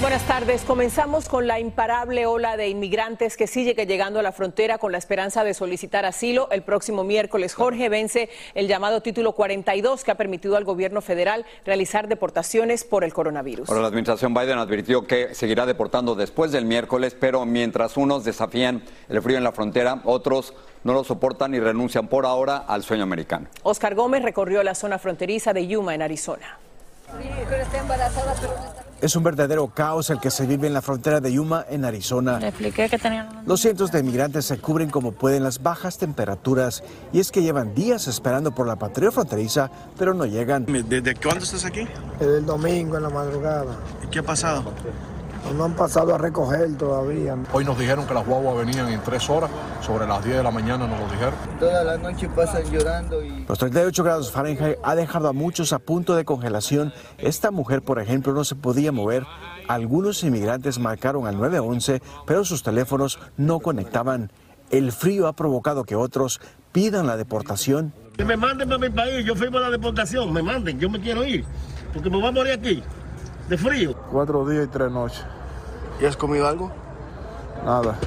Buenas tardes. Comenzamos con la imparable ola de inmigrantes que sigue llegando a la frontera con la esperanza de solicitar asilo. El próximo miércoles, Jorge vence el llamado título 42 que ha permitido al gobierno federal realizar deportaciones por el coronavirus. Ahora, la administración Biden advirtió que seguirá deportando después del miércoles, pero mientras unos desafían el frío en la frontera, otros no lo soportan y renuncian por ahora al sueño americano. Oscar Gómez recorrió la zona fronteriza de Yuma, en Arizona. Es un verdadero caos el que se vive en la frontera de Yuma, en Arizona. expliqué que tenían... Los cientos de inmigrantes se cubren como pueden las bajas temperaturas y es que llevan días esperando por la patrulla fronteriza, pero no llegan. ¿Desde cuándo estás aquí? El domingo en la madrugada. ¿Y qué ha pasado? No han pasado a recoger todavía. Hoy nos dijeron que las guaguas venían en tres horas, sobre las 10 de la mañana nos lo dijeron. Toda la noche pasan llorando y... Los 38 grados Fahrenheit ha dejado a muchos a punto de congelación. Esta mujer, por ejemplo, no se podía mover. Algunos inmigrantes marcaron al 911, pero sus teléfonos no conectaban. El frío ha provocado que otros pidan la deportación. Que me manden para mi país, yo firmo la deportación, me manden, yo me quiero ir, porque me voy a morir aquí, de frío. Cuatro días y tres noches. ¿Y has comido algo? Nada.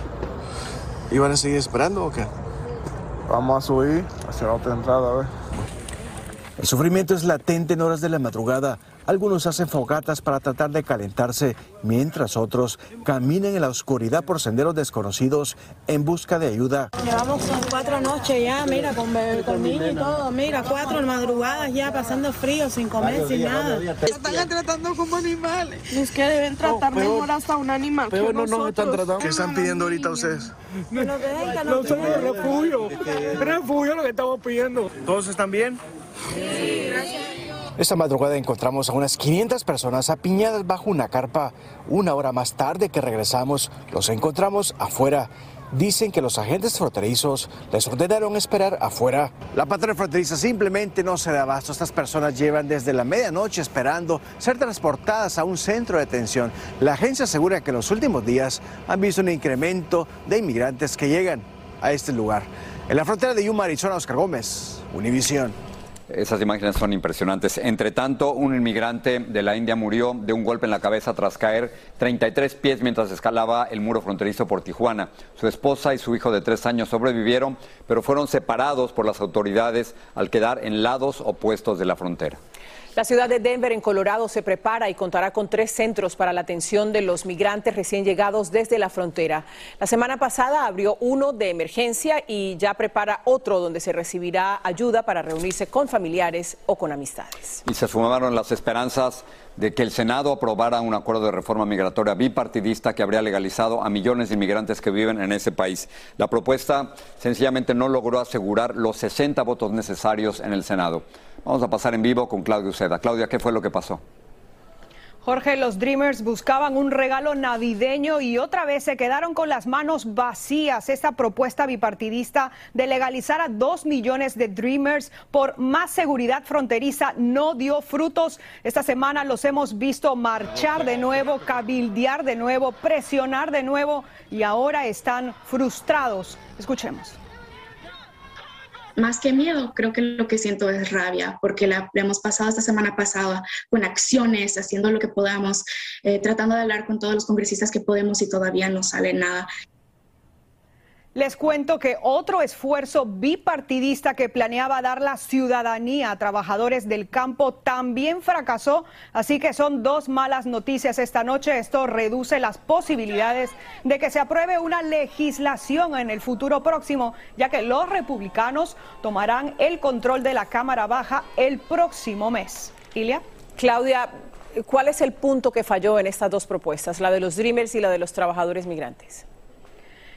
¿Iban a seguir esperando o qué? Vamos a subir hacia la otra entrada, a ver. El sufrimiento es latente en horas de la madrugada. Algunos hacen fogatas para tratar de calentarse, mientras otros caminan en la oscuridad por senderos desconocidos en busca de ayuda. Llevamos cuatro noches ya, mira, con, bebé, con niño y todo, mira, cuatro madrugadas ya pasando frío, sin comer, sin nada. Están tratando como animales. Es que deben tratar mejor hasta un animal Pero no nos están tratando. ¿Qué están pidiendo ahorita ustedes? Que nos nos Nosotros dejen. refugio. Refugio lo que estamos pidiendo. ¿Todos están bien? Esta madrugada encontramos a unas 500 personas apiñadas bajo una carpa. Una hora más tarde que regresamos, los encontramos afuera. Dicen que los agentes fronterizos les ordenaron esperar afuera. La patrulla fronteriza simplemente no se da abasto. Estas personas llevan desde la medianoche esperando ser transportadas a un centro de detención. La agencia asegura que en los últimos días han visto un incremento de inmigrantes que llegan a este lugar. En la frontera de Yuma, Arizona, Oscar Gómez, Univisión. Esas imágenes son impresionantes. Entre tanto, un inmigrante de la India murió de un golpe en la cabeza tras caer 33 pies mientras escalaba el muro fronterizo por Tijuana. Su esposa y su hijo de tres años sobrevivieron, pero fueron separados por las autoridades al quedar en lados opuestos de la frontera. La ciudad de Denver, en Colorado, se prepara y contará con tres centros para la atención de los migrantes recién llegados desde la frontera. La semana pasada abrió uno de emergencia y ya prepara otro donde se recibirá ayuda para reunirse con familiares o con amistades. Y se sumaron las esperanzas de que el Senado aprobara un acuerdo de reforma migratoria bipartidista que habría legalizado a millones de inmigrantes que viven en ese país. La propuesta sencillamente no logró asegurar los 60 votos necesarios en el Senado. Vamos a pasar en vivo con Claudia Uceda. Claudia, ¿qué fue lo que pasó? Jorge, los Dreamers buscaban un regalo navideño y otra vez se quedaron con las manos vacías. Esta propuesta bipartidista de legalizar a dos millones de Dreamers por más seguridad fronteriza no dio frutos. Esta semana los hemos visto marchar de nuevo, cabildear de nuevo, presionar de nuevo y ahora están frustrados. Escuchemos más que miedo, creo que lo que siento es rabia, porque la, hemos pasado esta semana pasada con acciones, haciendo lo que podamos, eh, tratando de hablar con todos los congresistas que podemos y todavía no sale nada. Les cuento que otro esfuerzo bipartidista que planeaba dar la ciudadanía a trabajadores del campo también fracasó, así que son dos malas noticias esta noche. Esto reduce las posibilidades de que se apruebe una legislación en el futuro próximo, ya que los republicanos tomarán el control de la Cámara Baja el próximo mes. Claudia, ¿cuál es el punto que falló en estas dos propuestas, la de los Dreamers y la de los trabajadores migrantes?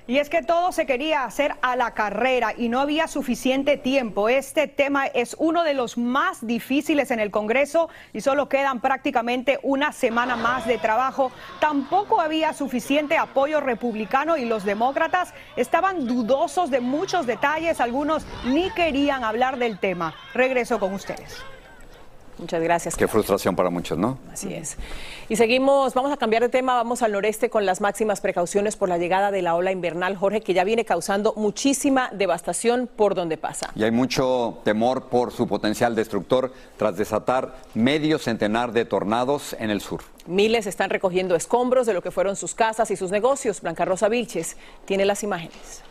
Y es que todo se quería hacer a la carrera y no había suficiente tiempo. Este tema es uno de los más difíciles en el Congreso y solo quedan prácticamente una semana más de trabajo. Tampoco había suficiente apoyo republicano y los demócratas estaban dudosos de muchos detalles. Algunos ni querían hablar del tema. Regreso con ustedes. Muchas gracias. Qué frustración para muchos, ¿no? Así es. Y seguimos, vamos a cambiar de tema, vamos al noreste con las máximas precauciones por la llegada de la ola invernal, Jorge, que ya viene causando muchísima devastación por donde pasa. Y hay mucho temor por su potencial destructor tras desatar medio centenar de tornados en el sur. Miles están recogiendo escombros de lo que fueron sus casas y sus negocios. Blanca Rosa Vilches tiene las imágenes.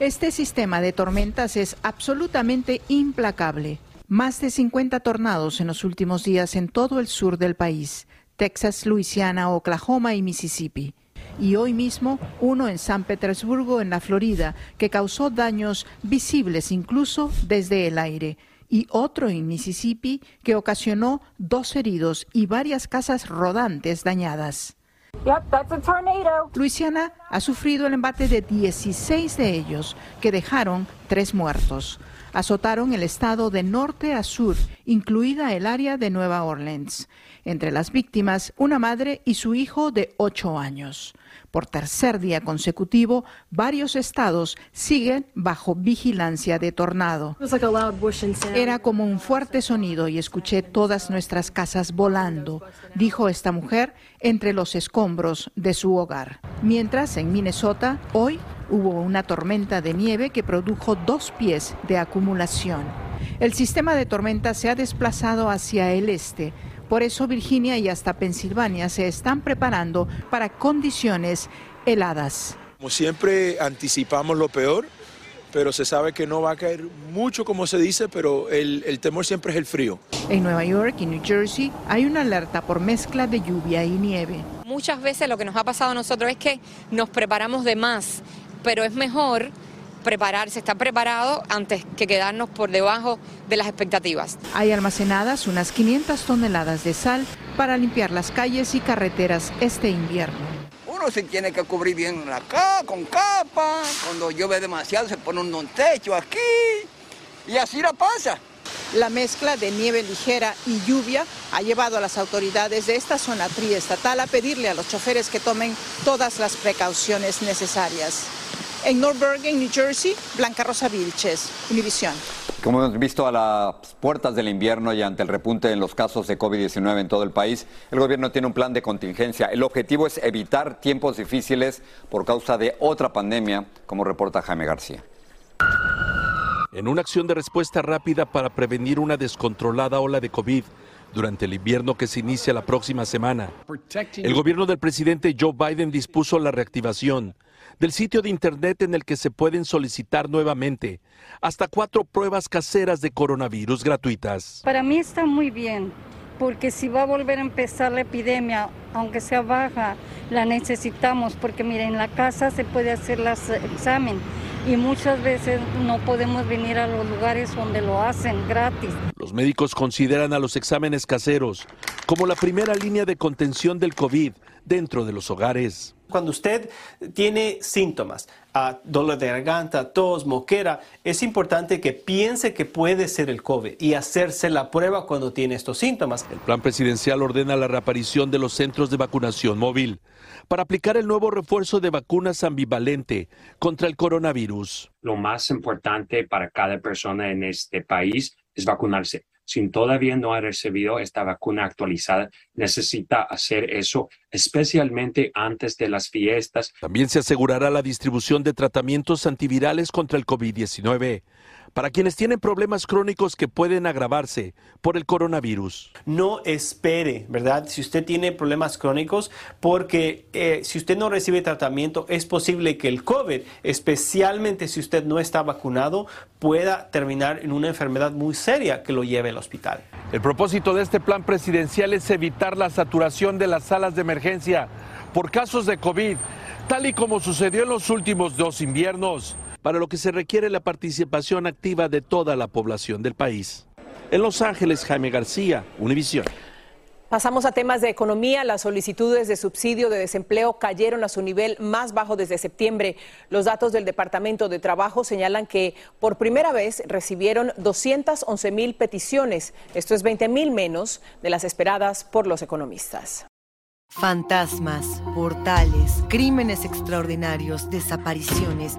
Este sistema de tormentas es absolutamente implacable. Más de 50 tornados en los últimos días en todo el sur del país, Texas, Luisiana, Oklahoma y Mississippi. Y hoy mismo uno en San Petersburgo, en la Florida, que causó daños visibles incluso desde el aire. Y otro en Mississippi que ocasionó dos heridos y varias casas rodantes dañadas. Luisiana ha sufrido el embate de 16 de ellos, que dejaron tres muertos azotaron el estado de norte a sur, incluida el área de Nueva Orleans. Entre las víctimas, una madre y su hijo de ocho años. Por tercer día consecutivo, varios estados siguen bajo vigilancia de tornado. Era como un fuerte sonido y escuché todas nuestras casas volando, dijo esta mujer entre los escombros de su hogar. Mientras en Minnesota, hoy hubo una tormenta de nieve que produjo dos pies de acumulación. El sistema de tormenta se ha desplazado hacia el este. Por eso Virginia y hasta Pensilvania se están preparando para condiciones heladas. Como siempre anticipamos lo peor, pero se sabe que no va a caer mucho como se dice, pero el, el, temor siempre es el frío. En Nueva York y New Jersey hay una alerta por mezcla de lluvia y nieve. Muchas veces lo que nos ha pasado a nosotros es que nos preparamos de más pero es mejor prepararse, estar preparado antes que quedarnos por debajo de las expectativas. Hay almacenadas unas 500 toneladas de sal para limpiar las calles y carreteras este invierno. Uno se tiene que cubrir bien acá, con capa, cuando llueve demasiado se pone un techo aquí y así la pasa. La mezcla de nieve ligera y lluvia ha llevado a las autoridades de esta zona triestatal a pedirle a los choferes que tomen todas las precauciones necesarias. En North Bergen, New Jersey, Blanca Rosa Vilches, Univisión. Como hemos visto a las puertas del invierno y ante el repunte en los casos de COVID-19 en todo el país, el gobierno tiene un plan de contingencia. El objetivo es evitar tiempos difíciles por causa de otra pandemia, como reporta Jaime García. En una acción de respuesta rápida para prevenir una descontrolada ola de COVID, durante el invierno que se inicia la próxima semana. El gobierno del presidente Joe Biden dispuso la reactivación del sitio de Internet en el que se pueden solicitar nuevamente hasta cuatro pruebas caseras de coronavirus gratuitas. Para mí está muy bien, porque si va a volver a empezar la epidemia, aunque sea baja, la necesitamos, porque mira, en la casa se puede hacer el examen y muchas veces no podemos venir a los lugares donde lo hacen gratis. Los médicos consideran a los exámenes caseros como la primera línea de contención del COVID dentro de los hogares. Cuando usted tiene síntomas, ah, dolor de garganta, tos, moquera, es importante que piense que puede ser el COVID y hacerse la prueba cuando tiene estos síntomas. El plan presidencial ordena la reaparición de los centros de vacunación móvil para aplicar el nuevo refuerzo de vacunas ambivalente contra el coronavirus. Lo más importante para cada persona en este país es vacunarse si todavía no ha recibido esta vacuna actualizada, necesita hacer eso, especialmente antes de las fiestas. También se asegurará la distribución de tratamientos antivirales contra el COVID-19 para quienes tienen problemas crónicos que pueden agravarse por el coronavirus. No espere, ¿verdad? Si usted tiene problemas crónicos, porque eh, si usted no recibe tratamiento, es posible que el COVID, especialmente si usted no está vacunado, pueda terminar en una enfermedad muy seria que lo lleve al hospital. El propósito de este plan presidencial es evitar la saturación de las salas de emergencia por casos de COVID, tal y como sucedió en los últimos dos inviernos para lo que se requiere la participación activa de toda la población del país. En Los Ángeles, Jaime García, Univisión. Pasamos a temas de economía. Las solicitudes de subsidio de desempleo cayeron a su nivel más bajo desde septiembre. Los datos del Departamento de Trabajo señalan que por primera vez recibieron 211 mil peticiones. Esto es 20 mil menos de las esperadas por los economistas. Fantasmas, portales, crímenes extraordinarios, desapariciones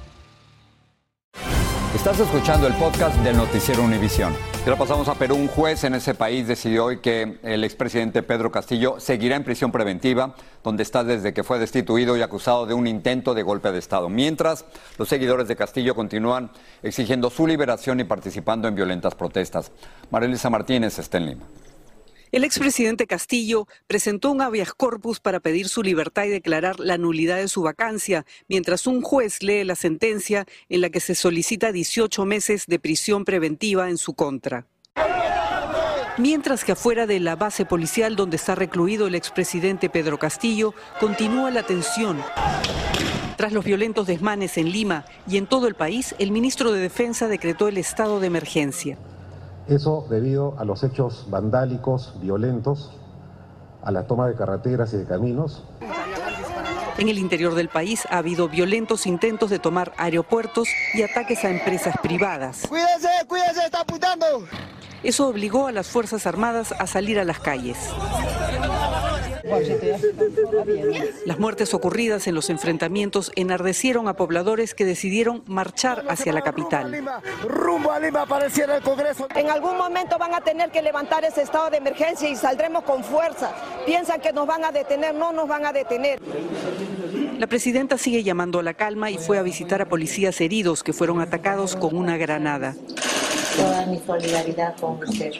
Estás escuchando el podcast del noticiero Univisión. Ahora pasamos a Perú. Un juez en ese país decidió hoy que el expresidente Pedro Castillo seguirá en prisión preventiva, donde está desde que fue destituido y acusado de un intento de golpe de Estado. Mientras, los seguidores de Castillo continúan exigiendo su liberación y participando en violentas protestas. Marilisa Martínez está en Lima. El expresidente Castillo presentó un habeas corpus para pedir su libertad y declarar la nulidad de su vacancia, mientras un juez lee la sentencia en la que se solicita 18 meses de prisión preventiva en su contra. Mientras que afuera de la base policial donde está recluido el expresidente Pedro Castillo, continúa la tensión. Tras los violentos desmanes en Lima y en todo el país, el ministro de Defensa decretó el estado de emergencia. Eso debido a los hechos vandálicos, violentos, a la toma de carreteras y de caminos. En el interior del país ha habido violentos intentos de tomar aeropuertos y ataques a empresas privadas. ¡Cuídense, cuídense, está apuntando! Eso obligó a las Fuerzas Armadas a salir a las calles. Las muertes ocurridas en los enfrentamientos enardecieron a pobladores que decidieron marchar hacia la capital. Rumbo a Lima apareciera el Congreso. En algún momento van a tener que levantar ese estado de emergencia y saldremos con fuerza. Piensan que nos van a detener, no nos van a detener. La presidenta sigue llamando a la calma y fue a visitar a policías heridos que fueron atacados con una granada. Toda mi solidaridad con usted.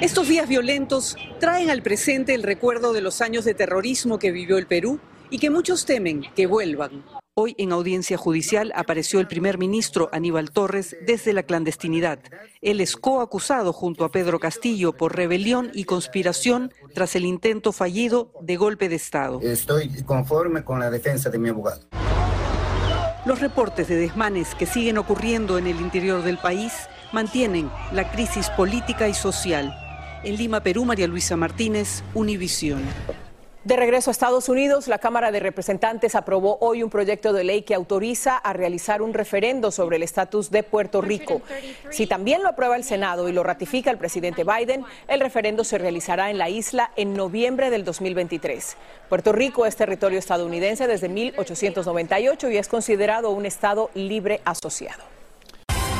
Estos días violentos traen al presente el recuerdo de los años de terrorismo que vivió el Perú y que muchos temen que vuelvan. Hoy en audiencia judicial apareció el primer ministro Aníbal Torres desde la clandestinidad. Él es coacusado junto a Pedro Castillo por rebelión y conspiración tras el intento fallido de golpe de Estado. Estoy conforme con la defensa de mi abogado. Los reportes de desmanes que siguen ocurriendo en el interior del país mantienen la crisis política y social. En Lima, Perú, María Luisa Martínez, Univisión. De regreso a Estados Unidos, la Cámara de Representantes aprobó hoy un proyecto de ley que autoriza a realizar un referendo sobre el estatus de Puerto Rico. Si también lo aprueba el Senado y lo ratifica el presidente Biden, el referendo se realizará en la isla en noviembre del 2023. Puerto Rico es territorio estadounidense desde 1898 y es considerado un estado libre asociado.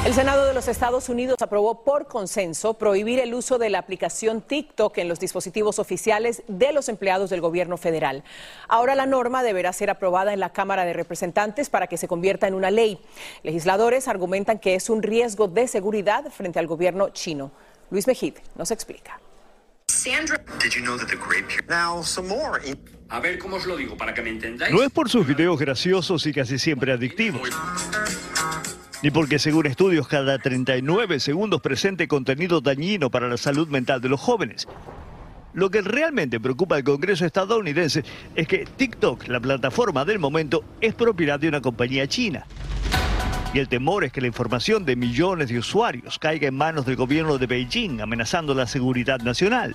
El Senado de los Estados Unidos aprobó por consenso prohibir el uso de la aplicación TikTok en los dispositivos oficiales de los empleados del gobierno federal. Ahora la norma deberá ser aprobada en la Cámara de Representantes para que se convierta en una ley. Legisladores argumentan que es un riesgo de seguridad frente al gobierno chino. Luis Mejid nos explica. A ver cómo os lo digo para que me entendáis. No es por sus videos graciosos y casi siempre adictivos ni porque según estudios cada 39 segundos presente contenido dañino para la salud mental de los jóvenes. Lo que realmente preocupa al Congreso estadounidense es que TikTok, la plataforma del momento, es propiedad de una compañía china. Y el temor es que la información de millones de usuarios caiga en manos del gobierno de Beijing, amenazando la seguridad nacional.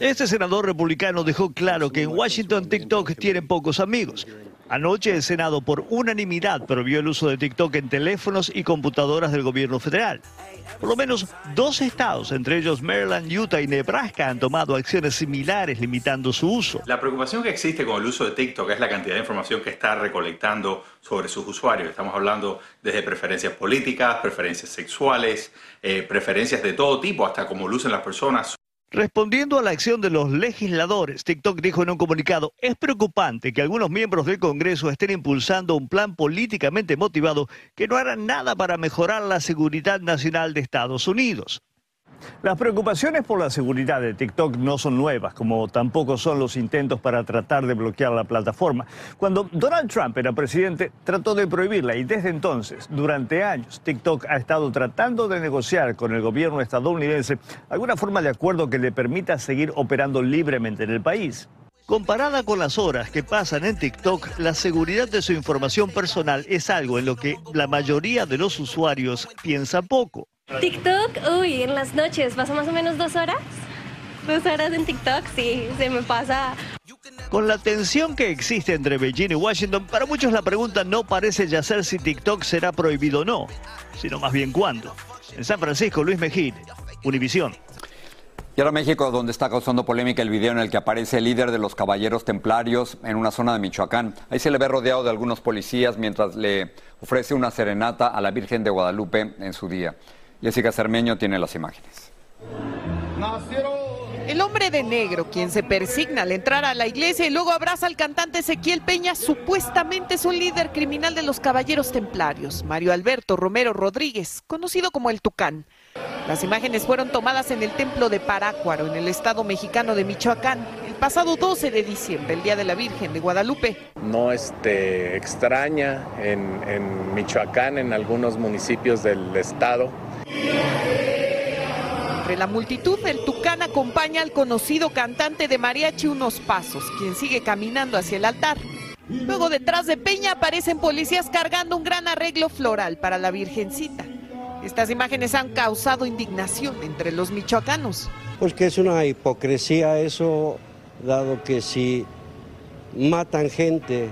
Este senador republicano dejó claro que en Washington TikTok tiene pocos amigos Anoche el Senado por unanimidad prohibió el uso de TikTok en teléfonos y computadoras del gobierno federal. Por lo menos dos estados, entre ellos Maryland, Utah y Nebraska, han tomado acciones similares limitando su uso. La preocupación que existe con el uso de TikTok es la cantidad de información que está recolectando sobre sus usuarios. Estamos hablando desde preferencias políticas, preferencias sexuales, eh, preferencias de todo tipo, hasta cómo lucen las personas. Respondiendo a la acción de los legisladores, TikTok dijo en un comunicado, es preocupante que algunos miembros del Congreso estén impulsando un plan políticamente motivado que no hará nada para mejorar la seguridad nacional de Estados Unidos. Las preocupaciones por la seguridad de TikTok no son nuevas, como tampoco son los intentos para tratar de bloquear la plataforma. Cuando Donald Trump era presidente, trató de prohibirla y desde entonces, durante años, TikTok ha estado tratando de negociar con el gobierno estadounidense alguna forma de acuerdo que le permita seguir operando libremente en el país. Comparada con las horas que pasan en TikTok, la seguridad de su información personal es algo en lo que la mayoría de los usuarios piensa poco. TikTok, uy, en las noches, ¿pasa más o menos dos horas? Dos horas en TikTok, sí, se me pasa. Con la tensión que existe entre Beijing y Washington, para muchos la pregunta no parece ya ser si TikTok será prohibido o no, sino más bien cuándo. En San Francisco, Luis Mejid, Univisión. Y ahora México, donde está causando polémica el video en el que aparece el líder de los caballeros templarios en una zona de Michoacán. Ahí se le ve rodeado de algunos policías mientras le ofrece una serenata a la Virgen de Guadalupe en su día. Jessica Cermeño tiene las imágenes. El hombre de negro, quien se persigna al entrar a la iglesia y luego abraza al cantante Ezequiel Peña, supuestamente es un líder criminal de los Caballeros Templarios, Mario Alberto Romero Rodríguez, conocido como el Tucán. Las imágenes fueron tomadas en el templo de Parácuaro, en el estado mexicano de Michoacán, el pasado 12 de diciembre, el Día de la Virgen de Guadalupe. No este, extraña en, en Michoacán, en algunos municipios del estado entre la multitud, el Tucán acompaña al conocido cantante de mariachi unos pasos, quien sigue caminando hacia el altar. Luego detrás de Peña aparecen policías cargando un gran arreglo floral para la Virgencita. Estas imágenes han causado indignación entre los michoacanos. Pues que es una hipocresía eso, dado que si matan gente,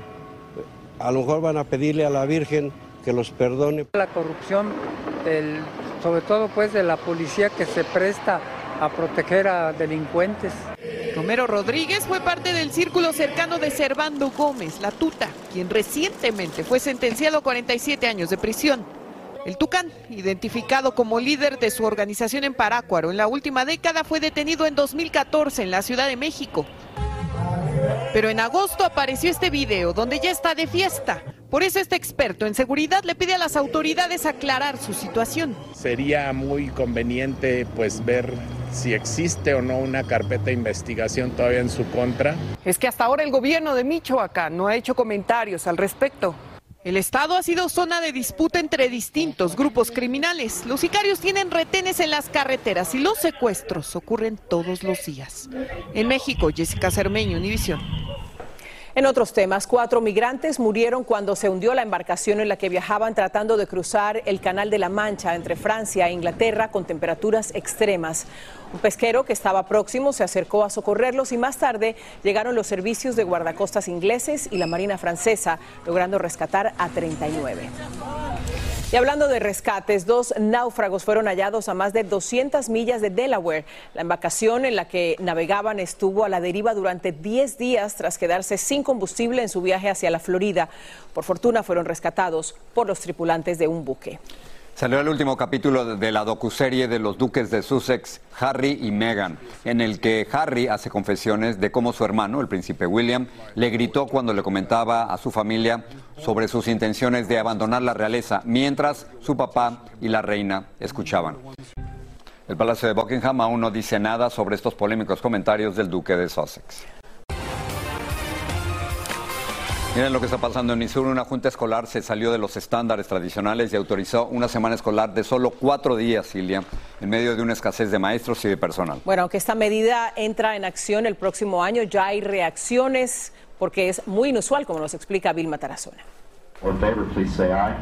a lo mejor van a pedirle a la Virgen que los perdone. La corrupción, sobre todo pues de la policía que se presta a proteger a delincuentes. Romero Rodríguez fue parte del círculo cercano de Servando Gómez, la tuta, quien recientemente fue sentenciado a 47 años de prisión. El Tucán, identificado como líder de su organización en Parácuaro en la última década, fue detenido en 2014 en la Ciudad de México. Pero en agosto apareció este video donde ya está de fiesta. Por eso este experto en seguridad le pide a las autoridades aclarar su situación. Sería muy conveniente pues ver si existe o no una carpeta de investigación todavía en su contra. Es que hasta ahora el gobierno de Michoacán no ha hecho comentarios al respecto. El estado ha sido zona de disputa entre distintos grupos criminales. Los sicarios tienen retenes en las carreteras y los secuestros ocurren todos los días. En México, Jessica Cermeño, Univisión. En otros temas, cuatro migrantes murieron cuando se hundió la embarcación en la que viajaban tratando de cruzar el Canal de la Mancha entre Francia e Inglaterra con temperaturas extremas. Un pesquero que estaba próximo se acercó a socorrerlos y más tarde llegaron los servicios de guardacostas ingleses y la Marina francesa, logrando rescatar a 39. Y hablando de rescates, dos náufragos fueron hallados a más de 200 millas de Delaware. La embarcación en la que navegaban estuvo a la deriva durante 10 días tras quedarse sin combustible en su viaje hacia la Florida. Por fortuna fueron rescatados por los tripulantes de un buque. Salió el último capítulo de la docuserie de los duques de Sussex, Harry y Meghan, en el que Harry hace confesiones de cómo su hermano, el príncipe William, le gritó cuando le comentaba a su familia sobre sus intenciones de abandonar la realeza, mientras su papá y la reina escuchaban. El Palacio de Buckingham aún no dice nada sobre estos polémicos comentarios del duque de Sussex. Miren lo que está pasando en Missouri. Una junta escolar se salió de los estándares tradicionales y autorizó una semana escolar de solo cuatro días, Silvia, en medio de una escasez de maestros y de personal. Bueno, aunque esta medida entra en acción el próximo año, ya hay reacciones porque es muy inusual, como nos explica Vilma Tarazona.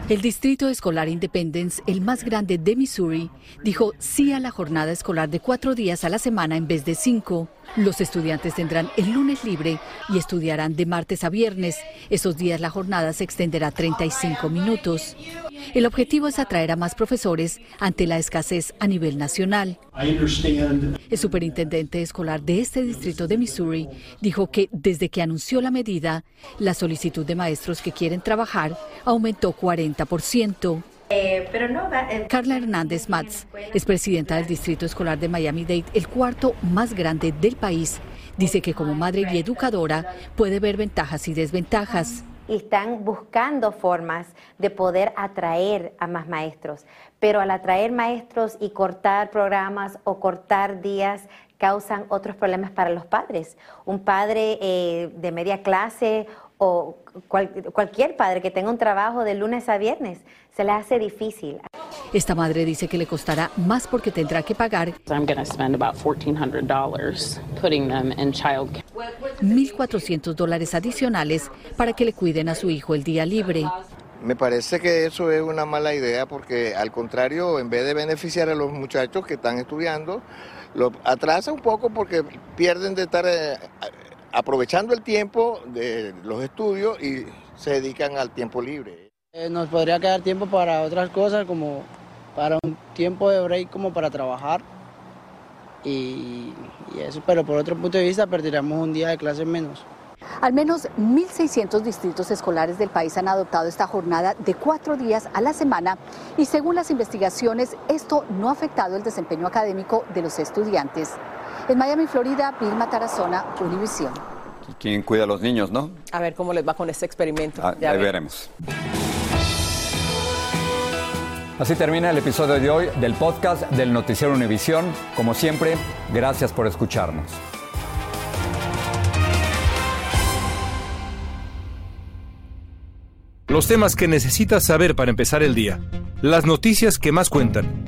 El Distrito Escolar Independence, el más grande de Missouri, dijo sí a la jornada escolar de cuatro días a la semana en vez de cinco. Los estudiantes tendrán el lunes libre y estudiarán de martes a viernes. Esos días la jornada se extenderá 35 minutos. El objetivo es atraer a más profesores ante la escasez a nivel nacional. El superintendente escolar de este distrito de Missouri dijo que desde que anunció la medida, la solicitud de maestros que quieren trabajar aumentó 40%. Eh, pero no eh, Carla Hernández Matz es presidenta del Distrito Escolar de Miami-Dade, el cuarto más grande del país. Dice que como madre y educadora puede ver ventajas y desventajas. Y están buscando formas de poder atraer a más maestros. Pero al atraer maestros y cortar programas o cortar días causan otros problemas para los padres. Un padre eh, de media clase o cualquier padre que tenga un trabajo de lunes a viernes, se le hace difícil. Esta madre dice que le costará más porque tendrá que pagar 1.400 dólares adicionales para que le cuiden a su hijo el día libre. Me parece que eso es una mala idea porque al contrario, en vez de beneficiar a los muchachos que están estudiando, lo atrasa un poco porque pierden de estar eh, aprovechando el tiempo de los estudios y se dedican al tiempo libre. Eh, nos podría quedar tiempo para otras cosas, como para un tiempo de break, como para trabajar. Y, y eso, pero por otro punto de vista, perderíamos un día de clase menos. Al menos 1.600 distritos escolares del país han adoptado esta jornada de cuatro días a la semana y según las investigaciones esto no ha afectado el desempeño académico de los estudiantes. En Miami, Florida, Vilma Tarazona, Univisión. ¿Quién cuida a los niños, no? A ver cómo les va con este experimento. Ah, ya veremos. Así termina el episodio de hoy del podcast del Noticiero Univisión. Como siempre, gracias por escucharnos. Los temas que necesitas saber para empezar el día. Las noticias que más cuentan.